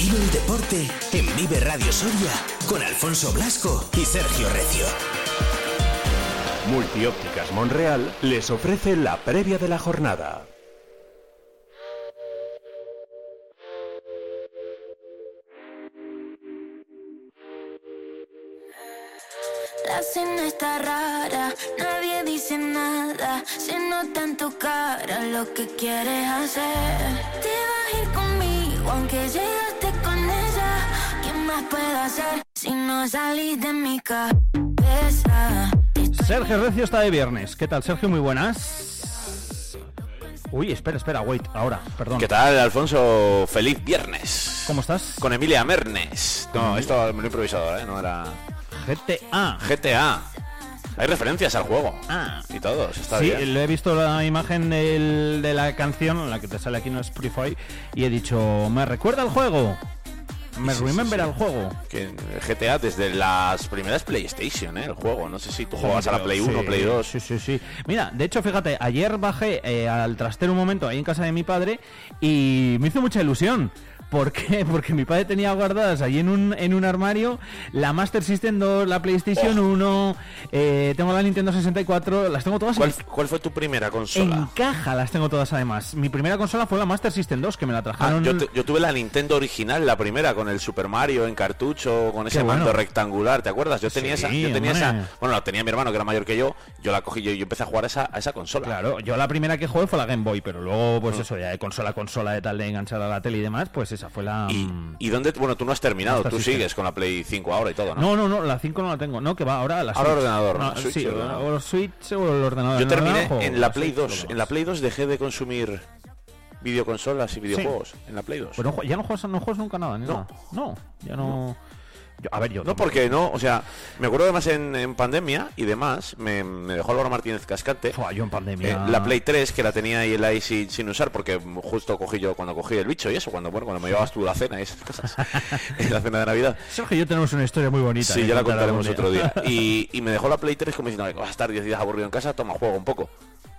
Vive el deporte en Vive Radio Soria con Alfonso Blasco y Sergio Recio. Multiópticas Monreal les ofrece la previa de la jornada. La cena está rara, nadie dice nada. Se nota en tu cara lo que quieres hacer. Te vas a ir conmigo, aunque llegaste puedo hacer si no salís de mi cabeza? Sergio Recio está de viernes. ¿Qué tal, Sergio? Muy buenas. Uy, espera, espera, wait, ahora, perdón. ¿Qué tal, Alfonso? Feliz viernes. ¿Cómo estás? Con Emilia Mernes. No, esto me lo he improvisado, ¿eh? No era... GTA. GTA. Hay referencias al juego. Ah. Y todos, está Sí, bien. lo he visto la imagen del- de la canción, la que te sale aquí en Spotify, y he dicho, me recuerda al juego. Me Sí, sí, remember sí. al juego. Que GTA desde las primeras PlayStation, ¿eh? El juego. No sé si tú juegas a la Play Sí, 1, Play 2. Sí, sí, sí. Mira, de hecho, fíjate, ayer bajé eh, al trastero un momento ahí en casa de mi padre y me hizo mucha ilusión. ¿Por qué? Porque mi padre tenía guardadas ahí en un, en un armario la Master System 2, la PlayStation 1, eh, tengo la Nintendo 64, las tengo todas ¿Cuál, cuál fue tu primera en consola? caja, las tengo todas además. Mi primera consola fue la Master System 2, que me la Ah, trajeron... yo, tuve la Nintendo original, la primera, con el Super Mario en cartucho, con ese bueno. mando rectangular, ¿te acuerdas? Yo tenía Sí, esa, yo tenía hombre. esa, bueno, la tenía mi hermano que era mayor que yo, yo la cogí yo, yo empecé a jugar a esa, a esa consola. Claro, yo la primera que jugué fue la Game Boy, pero luego, pues eso, ya de consola a consola de tal de enganchar a la tele y demás, pues esa fue la... Y, mm, y dónde, bueno, tú no has terminado, tú System. sigues con la Play 5 ahora y todo, ¿no? No, no, no, la 5 no la tengo. No, que va ahora la Ahora Switch. ordenador, No, ¿no? Switch sí, o ordenador. o Switch o el ordenador. Yo el terminé ordenador en la Play Switch, 2. lo En la. Play 2 dejé de consumir videoconsolas y videojuegos. En la Play 2. Pues no ya no juegas, no juegas nunca nada, ni No. nada. No, ya no. Yo- a ver, yo. No, porque no, o sea, me acuerdo además en, en pandemia y demás, me, me dejó Álvaro Martínez Cascante. Fua, yo en pandemia. eh, la Play 3 que la tenía ahí, ahí sin, sin usar porque justo cogí yo cuando cogí el bicho y eso cuando bueno cuando me llevabas tú la cena y esas cosas en la cena de navidad Sergio y yo tenemos una historia muy bonita. sí ya la contaremos otro día y, y me dejó la Play 3 como diciendo "Ay, vas a estar 10 días aburrido en casa toma juego un poco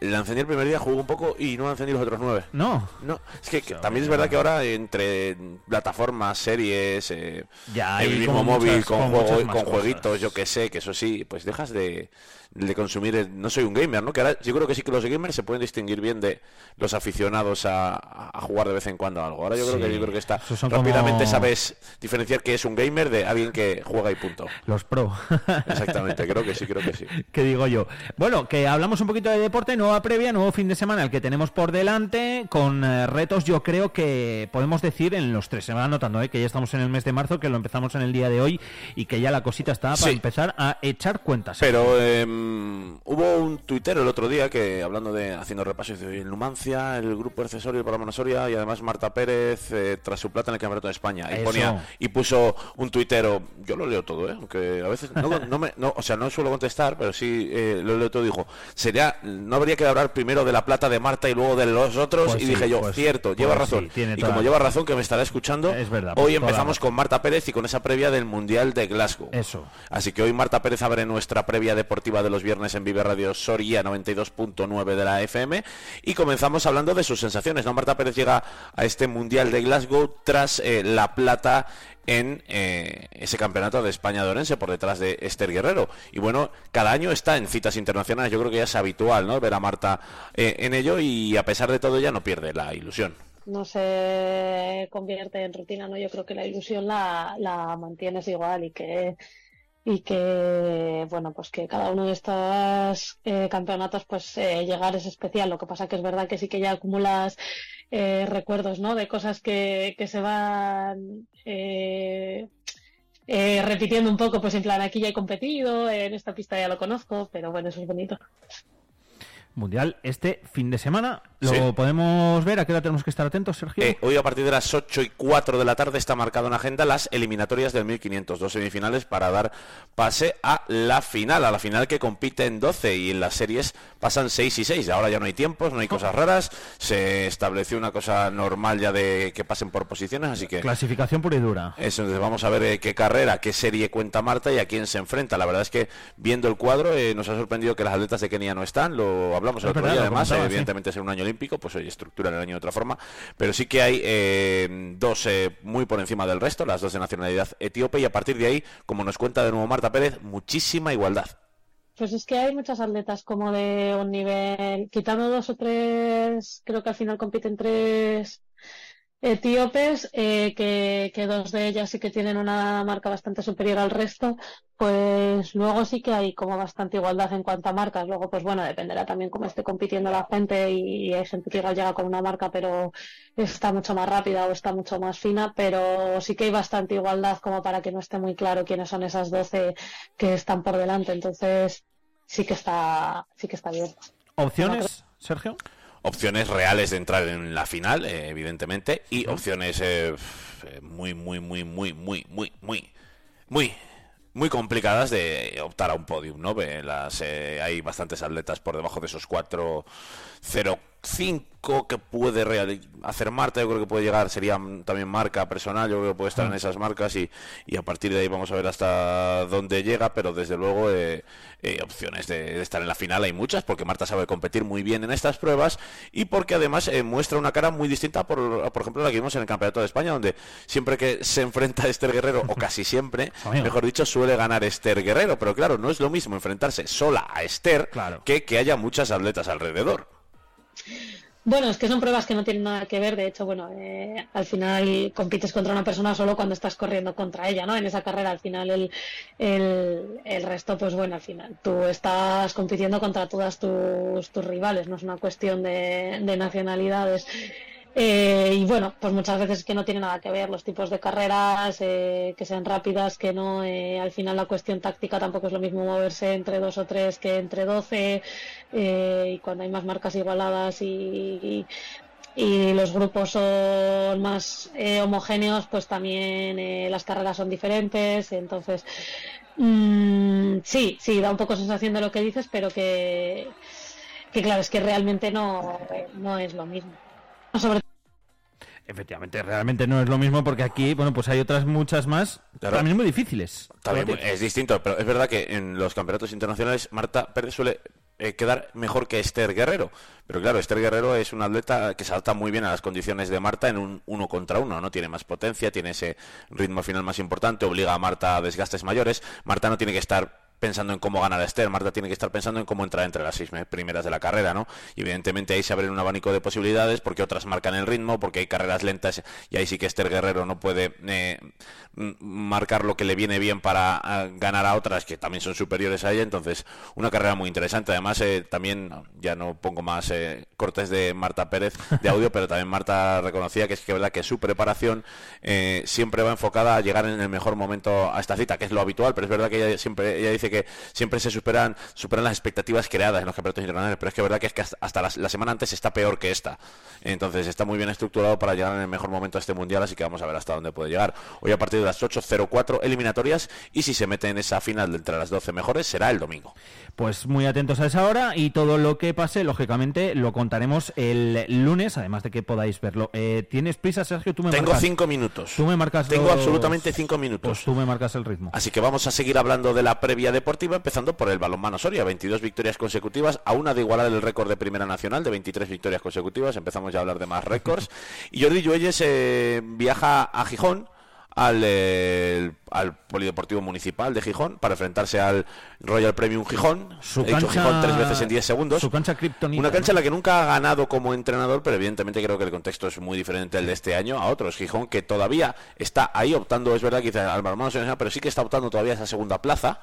la encendí el primer día jugué un poco y no la encendí los otros nueve. No, no, es que, que también es verdad que ahora entre plataformas, series, eh, Ya el mismo móvil muchas- con, como juego, con jueguitos, yo que sé, que eso sí, pues dejas de, de consumir. el- no soy un gamer, ¿no? Que ahora yo creo que sí que los gamers se pueden distinguir bien de los aficionados a, a jugar de vez en cuando a algo. Ahora yo creo que yo creo que está rápidamente como- sabes diferenciar que es un gamer de alguien que juega y punto. los pro. Exactamente, creo que sí, creo que sí. ¿Qué digo yo? Bueno, que hablamos un poquito de deporte, nueva previa, nuevo fin de semana el que tenemos por delante, con eh, retos yo creo que podemos decir en los tres, se va notando ¿eh? que ya estamos en el mes de marzo, que lo empezamos en el día de hoy y que ya la cosita está para Sí. empezar a echar cuentas. Pero em, hubo un tuitero el otro día que, hablando de, haciendo repaso, dice, en Numancia, el grupo accesorio del programa Soria y además Marta Pérez eh, tras su plata en el Campeonato de España. Y, Eso. ponía, y puso un tuitero, yo lo leo todo, ¿eh? aunque a veces, no, no me, no, o sea, no suelo contestar, pero sí eh, lo leo todo. Dijo, sería, no habría que hablar primero de la plata de Marta y luego de los otros. Pues y sí, dije yo, pues- cierto, pues lleva sí, razón. y como lleva razón, que me estará escuchando, Es verdad, pues hoy empezamos con Marta Pérez y con esa previa del Mundial de Glasgow. Eso. Así que hoy Marta Pérez abre nuestra previa deportiva de los viernes en Vive Radio Soria 92.9 de la FM y comenzamos hablando de sus sensaciones. ¿no? Marta Pérez llega a este Mundial de Glasgow tras eh, la plata en eh, ese campeonato de España de Orense por detrás de Esther Guerrero. Y bueno, cada año está en citas internacionales. Yo creo que ya es habitual ¿no? ver a Marta eh, en ello y a pesar de todo ya no pierde la ilusión. no se convierte en rutina, ¿no? Yo creo que la ilusión la, la mantienes igual y que y que bueno pues que cada uno de estos eh, campeonatos pues eh, llegar es especial. Lo que pasa que es verdad que sí que ya acumulas eh, recuerdos no de cosas que, que se van eh, eh, repitiendo un poco pues en plan aquí ya he competido en esta pista ya lo conozco pero bueno eso es bonito Mundial este fin de semana. ¿Lo Sí. podemos ver? ¿A qué hora tenemos que estar atentos, Sergio? Eh, hoy a partir de las 8 y 4 de la tarde está marcado en agenda las eliminatorias del 1500, dos semifinales para dar pase a la final, a la final que compite en 12 y en las series pasan 6 y 6. Ahora ya no hay tiempos, no hay cosas raras, se estableció una cosa normal ya de que pasen por posiciones, así que Clasificación pura y dura. eso, entonces vamos a ver eh, qué carrera, qué serie cuenta Marta y a quién se enfrenta. La verdad es que viendo el cuadro eh, nos ha sorprendido que las atletas de Kenia no están, lo hablamos el Es otro verdad, día, además, evidentemente es un año olímpico, pues hoy estructura el año de otra forma, pero sí que hay eh, dos eh, muy por encima del resto, las dos de nacionalidad etíope, y a partir de ahí, como nos cuenta de nuevo Marta Pérez, muchísima igualdad. Pues es que hay muchas atletas como de un nivel, quitando dos o tres, creo que al final compiten tres etíopes, eh, que, que dos de ellas sí que tienen una marca bastante superior al resto, pues luego sí que hay como bastante igualdad en cuanto a marcas. Luego, pues bueno, dependerá también cómo esté compitiendo la gente y hay gente que igual llega con una marca pero está mucho más rápida o está mucho más fina, pero sí que hay bastante igualdad como para que no esté muy claro quiénes son esas 12 que están por delante. Entonces, sí que está, sí que está bien. ¿Opciones, Sergio? Opciones reales de entrar en la final, eh, evidentemente, y opciones eh, eh, muy, muy, muy, muy, muy, muy, muy, muy, muy complicadas de optar a un podium, ¿no? Las, eh, hay bastantes atletas por debajo de esos 4.05 que puede hacer Marta, yo creo que puede llegar, sería también marca personal, yo creo que puede estar en esas marcas y, y a partir de ahí vamos a ver hasta dónde llega, pero desde luego eh, eh, opciones de, de estar en la final hay muchas, porque Marta sabe competir muy bien en estas pruebas y porque además eh, muestra una cara muy distinta, por, por ejemplo, la que vimos en el Campeonato de España, donde siempre que se enfrenta a Esther Guerrero, o casi siempre, mejor dicho, suele ganar Esther Guerrero, pero claro, no es lo mismo enfrentarse sola a Esther Claro. que que haya muchas atletas alrededor. Bueno, es que son pruebas que no tienen nada que ver. De hecho, bueno, eh, al final compites contra una persona solo cuando estás corriendo contra ella, ¿no? En esa carrera, al final el, el, el resto, pues bueno, al final tú estás compitiendo contra todas tus, tus rivales, no es una cuestión de, de nacionalidades. Eh, y bueno, pues muchas veces es que no tiene nada que ver los tipos de carreras, eh, que sean rápidas, que no. eh, al final la cuestión táctica tampoco es lo mismo moverse entre dos o tres que entre doce. eh, y cuando hay más marcas igualadas y, y- los grupos son más homogéneos, pues también las carreras son diferentes. Entonces, mm, sí, sí, da un poco sensación de lo que dices, pero que, que claro, es que realmente no, no es lo mismo. Sobre Efectivamente, realmente no es lo mismo porque aquí, bueno, pues hay otras muchas más, Claro. también muy difíciles. También es distinto, pero es verdad que en los campeonatos internacionales Marta Pérez suele eh, quedar mejor que Esther Guerrero. Pero claro, Esther Guerrero es una atleta que se adapta muy bien a las condiciones de Marta en un uno contra uno, ¿no? Tiene más potencia, tiene ese ritmo final más importante, obliga a Marta a desgastes mayores. Marta no tiene que estar pensando en cómo ganar a Esther, Marta tiene que estar pensando en cómo entrar entre las seis me- primeras de la carrera, ¿no? Y evidentemente ahí se abre un abanico de posibilidades porque otras marcan el ritmo, porque hay carreras lentas y ahí sí que Esther Guerrero no puede eh, marcar lo que le viene bien para ah, ganar a otras que también son superiores a ella, entonces una carrera muy interesante. Además, eh, también, ya no pongo más eh, cortes de Marta Pérez de audio, pero también Marta reconocía que es que verdad que su preparación eh, siempre va enfocada a llegar en el mejor momento a esta cita, que es lo habitual, pero es verdad que ella siempre ella dice que siempre se superan superan las expectativas creadas en los campeonatos internacionales, pero es que verdad que es que hasta- la, la semana antes está peor que esta. Entonces está muy bien estructurado para llegar en el mejor momento a este mundial, así que vamos a ver hasta dónde puede llegar. Hoy a partir de las 8.04 eliminatorias y si se mete en esa final de entre las 12 mejores será el domingo. Pues muy atentos a esa hora y todo lo que pase, lógicamente, lo contaremos el lunes, además de que podáis verlo. Eh, ¿Tienes prisa, Sergio? Tú me Tengo marcas. cinco minutos. Tú me marcas Tengo los- absolutamente cinco minutos. Pues tú me marcas el ritmo. Así que vamos a seguir hablando de la previa deportiva, empezando por el balonmano Soria. 22 victorias consecutivas, a una de igualar el récord de Primera Nacional de 23 victorias consecutivas. Empezamos ya a hablar de más récords. Y Jordi Lluelles eh, viaja a Gijón. Al, eh, al Polideportivo Municipal de Gijón para enfrentarse al Royal Premium Gijón. Su He dicho cancha- Gijón tres veces en 10 segundos. Su cancha kriptonita, Una cancha ¿no? en la que nunca ha ganado como entrenador, pero evidentemente creo que el contexto es muy diferente al de este año a otros. Gijón que todavía está ahí optando, es verdad que al balonmano pero sí que está optando todavía a esa segunda plaza.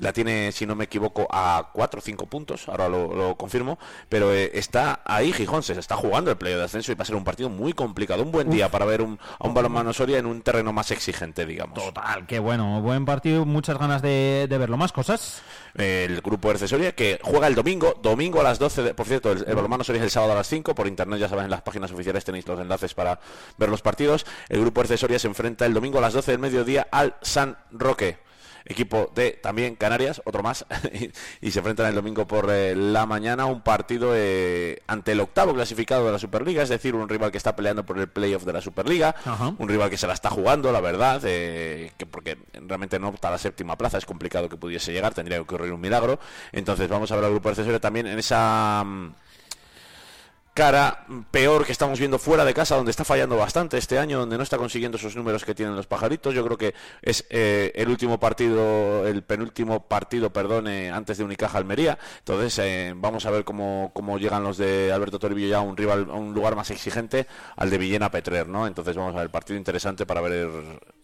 La tiene, si no me equivoco, a 4 o 5 puntos, ahora lo, lo confirmo, pero eh, está ahí Gijón, se está jugando el playo de ascenso y va a ser un partido muy complicado, un buen día para ver un, a un balonmano Soria en un terreno más exigente, digamos. Total, qué bueno, buen partido, muchas ganas de, de verlo. ¿Más cosas? el grupo de Soria que juega el domingo, domingo a las 12, de- por cierto, el, el balonmano Soria es el sábado a las 5, por internet ya saben, en las páginas oficiales tenéis los enlaces para ver los partidos. El grupo de Soria se enfrenta el domingo a las 12 del mediodía al San Roque. Equipo de también Canarias, otro más, y, se enfrentan el domingo por eh, la mañana un partido eh, ante el octavo clasificado de la Superliga, es decir, un rival que está peleando por el playoff de la Superliga, un rival que se la está jugando, la verdad, que porque realmente no opta a la séptima plaza, es complicado que pudiese llegar, tendría que ocurrir un milagro. Entonces vamos a ver al grupo accesorio también en esa mm, cara peor que estamos viendo fuera de casa, donde está fallando bastante este año, donde no está consiguiendo esos números que tienen los pajaritos. Yo creo que es eh, el último partido, el penúltimo partido, perdón, antes de Unicaja Almería. Entonces eh, vamos a ver cómo, cómo, llegan los de Alberto Toribio ya a un rival, a un lugar más exigente, al de Villena Petrer, ¿no? Entonces vamos a ver partido interesante para ver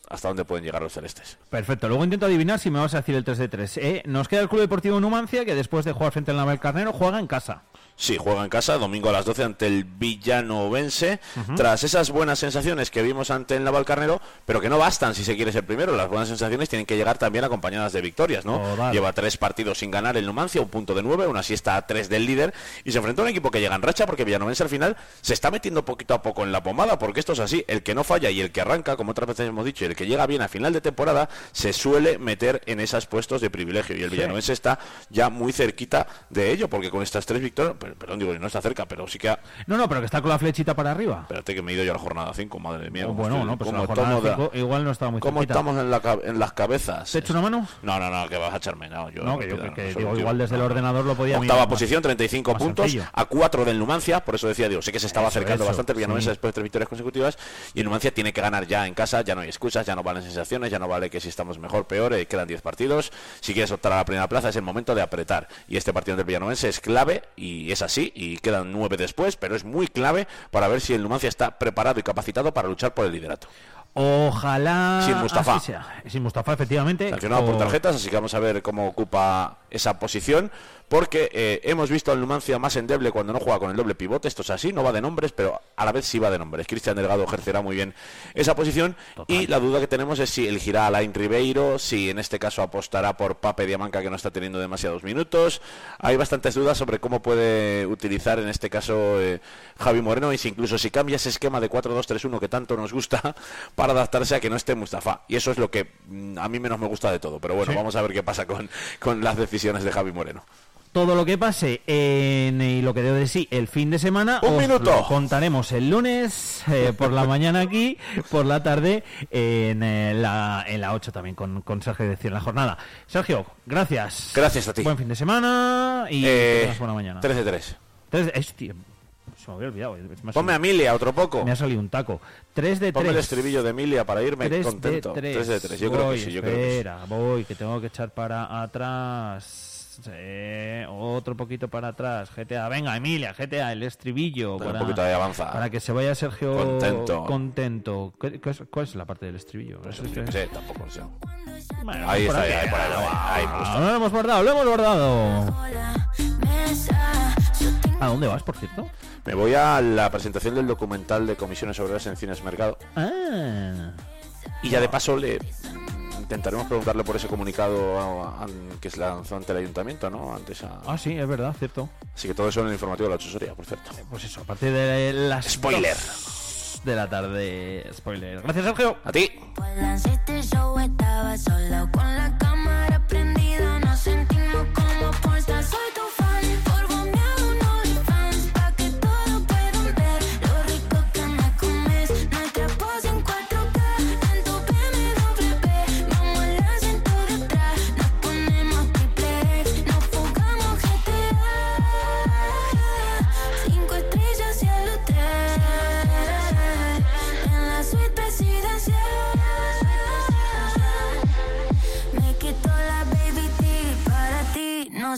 hasta dónde pueden llegar los celestes. Perfecto. Luego intento adivinar si me vas a decir el 3 de 3. ¿eh? Nos queda el Club Deportivo Numancia, que después de jugar frente al Naval Carnero, juega en casa. Sí, juega en casa, domingo a las 12 ante el Villanovense. Tras esas buenas sensaciones que vimos ante el Navalcarnero, pero que no bastan si se quiere ser primero. Las buenas sensaciones tienen que llegar también acompañadas de victorias, ¿no? Lleva tres partidos sin ganar el Numancia, un punto de nueve, aún así está a tres del líder. Y se enfrenta a un equipo que llega en racha porque Villanovense al final se está metiendo poquito a poco en la pomada, porque esto es así. El que no falla y el que arranca, como otras veces hemos dicho, y el que llega bien a final de temporada, se suele meter en esos puestos de privilegio. Y el Villanovense está ya muy cerquita de ello, porque con estas tres victorias, perdón, digo, no está cerca, pero sí que ha... No, no, pero que está con la flechita para arriba. Espérate que me he ido yo a la jornada 5, madre mía. Oh, bueno, no, pues la jornada 5 igual no estaba muy ¿Cómo estamos en, la, en las cabezas? ¿Te echo una mano? No, no, no, que vas a echarme. No, yo no, que, yo, que, digo, igual desde el ordenador lo podía Octava posición, 35 puntos, a 4 del Numancia, por eso decía, digo, sé que se estaba acercando bastante el Villanovense después de tres victorias consecutivas, y el Numancia tiene que ganar ya en casa, ya no hay excusas, ya no valen sensaciones, ya no vale que si estamos mejor, peor, eh, quedan 10 partidos, si quieres optar a la primera plaza es el momento de apretar, y este partido del Villanovense es clave, y es así, y quedan 9 después, pero es muy clave para ver si el Numancia está preparado y capacitado para luchar por el liderato. Ojalá. Sin Mustafa. Sin Mustafa, efectivamente. Sancionado por tarjetas, así que vamos a ver cómo ocupa esa posición porque eh, hemos visto al Numancia más endeble cuando no juega con el doble pivote, esto es así, no va de nombres, pero a la vez sí va de nombres. Cristian Delgado ejercerá muy bien esa posición y la duda que tenemos es si elegirá a Alain Ribeiro, si en este caso apostará por Pape Diamanca que no está teniendo demasiados minutos. Hay bastantes dudas sobre cómo puede utilizar en este caso eh, Javi Moreno y si incluso si cambia ese esquema de 4-2-3-1 que tanto nos gusta para adaptarse a que no esté Mustafa. Y eso es lo que mm, a mí menos me gusta de todo, pero bueno, vamos a ver qué pasa con, con las decisiones de Javi Moreno. Todo lo que pase en y lo que debo de sí el fin de semana Un minuto. contaremos el lunes eh, por la mañana aquí por la tarde en, eh, la en la 8 también con, con Sergio decir la jornada. Sergio gracias. Gracias a ti. Buen fin de semana y eh, buena mañana. 3 de 3 3 es, se me había olvidado. Ponme a Emilia, otro poco. Me ha salido un taco. 3 de 3. Ponme el estribillo de Emilia para irme 3 contento. De 3 de 3. Yo creo que sí. Yo espera, creo que sí. voy, que tengo que echar para atrás. otro poquito para atrás. GTA, venga, Emilia, GTA, el estribillo. Para, un poquito de avanza. Para que se vaya Sergio contento. contento. ¿Cuál es la parte del estribillo? Pues es que... Sí, tampoco sé. Bueno, ahí está, ahí, ahí, ahí, ahí, ah, lo hemos guardado, lo hemos guardado. ¿A dónde vas, por cierto? Me voy a la presentación del documental de comisiones obreras en Cines Mercado. Ah. Y ya de paso le intentaremos preguntarle por ese comunicado que se lanzó ante el ayuntamiento, ¿no? Antes Ah, sí, es verdad, cierto. Así que todo eso en el informativo de la asesoría, por cierto. Eh, pues eso, a partir de las Spoiler. de la tarde. Spoiler. Gracias, Sergio. A ti.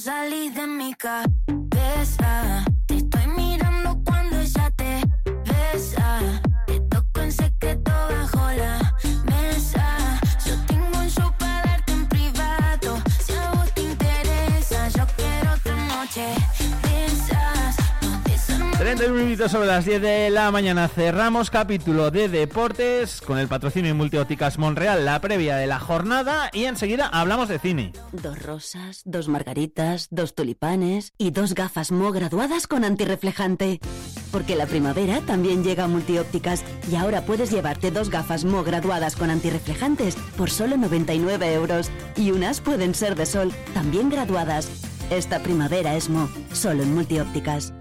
Salís de mi cabeza. Minutos sobre las 10 de la mañana cerramos capítulo de deportes con el patrocinio de Multióticas Monreal, la previa de la jornada y enseguida hablamos de cine. Dos rosas, dos margaritas, dos tulipanes y dos gafas Mo graduadas con antirreflejante. porque la primavera también llega a multiópticas y ahora puedes llevarte dos gafas Mo graduadas con antirreflejantes por solo 99 euros y unas pueden ser de sol, también graduadas. Esta primavera es Mo, solo en multiópticas.